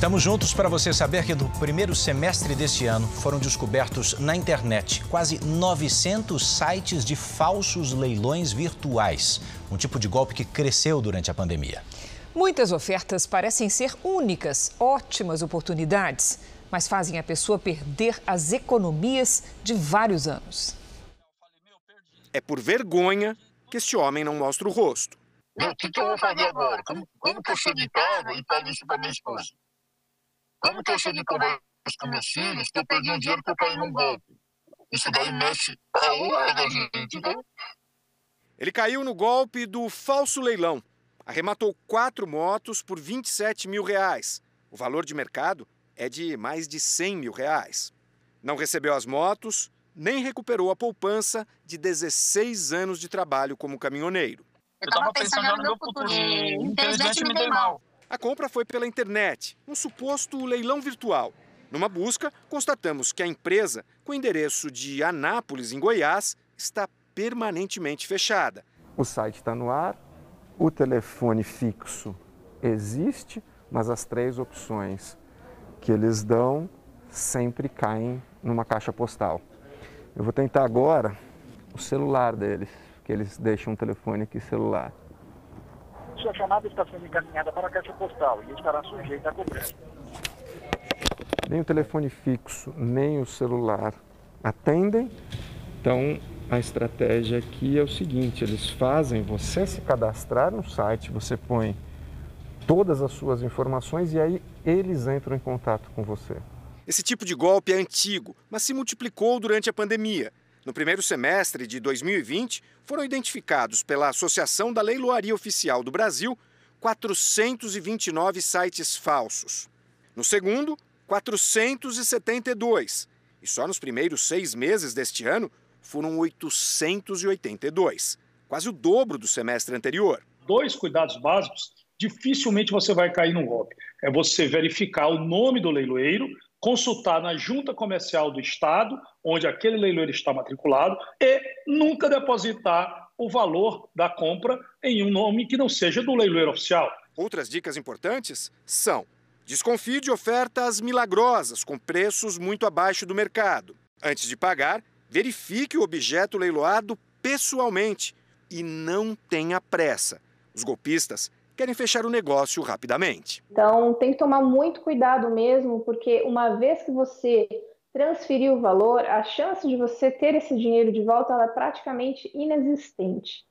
Estamos juntos para você saber que no primeiro semestre deste ano foram descobertos na internet quase 900 sites de falsos leilões virtuais, um tipo de golpe que cresceu durante a pandemia. Muitas ofertas parecem ser únicas, ótimas oportunidades, mas fazem a pessoa perder as economias de vários anos. É por vergonha que este homem não mostra o rosto. O que, que eu vou fazer agora? Como, como que eu chego em casa e falo isso para minha esposa? Como que eu chego em conversa com meus filhos que eu perdi um dinheiro que eu caí num golpe? Isso daí mexe a honra da gente, né? Ele caiu no golpe do falso leilão. Arrematou quatro motos por 27 mil reais. O valor de mercado é de mais de 100 mil reais. Não recebeu as motos, nem recuperou a poupança de 16 anos de trabalho como caminhoneiro. Eu estava pensando no meu futuro e, infelizmente, me dei mal. A compra foi pela internet, um suposto leilão virtual. Numa busca, constatamos que a empresa, com endereço de Anápolis, em Goiás, está permanentemente fechada. O site está no ar, o telefone fixo existe, mas as três opções que eles dão sempre caem numa caixa postal. Eu vou tentar agora o celular deles, que eles deixam um telefone aqui celular. Sua chamada está sendo encaminhada para a caixa postal e estará sujeita a cobrança. Nem o telefone fixo, nem o celular atendem. Então, a estratégia aqui é o seguinte: eles fazem você se cadastrar no site, você põe todas as suas informações e aí eles entram em contato com você. Esse tipo de golpe é antigo, mas se multiplicou durante a pandemia. No primeiro semestre de 2020, foram identificados pela Associação da Leiloaria Oficial do Brasil 429 sites falsos. No segundo, 472. E só nos primeiros seis meses deste ano foram 882, quase o dobro do semestre anterior. Dois cuidados básicos, dificilmente você vai cair num golpe. É você verificar o nome do leiloeiro, consultar na junta comercial do estado, onde aquele leiloeiro está matriculado, e nunca depositar o valor da compra em um nome que não seja do leiloeiro oficial. Outras dicas importantes são: desconfie de ofertas milagrosas com preços muito abaixo do mercado. Antes de pagar, verifique o objeto leiloado pessoalmente e não tenha pressa. Os golpistas querem fechar o negócio rapidamente. Então, tem que tomar muito cuidado mesmo, porque uma vez que você transferir o valor, a chance de você ter esse dinheiro de volta é praticamente inexistente.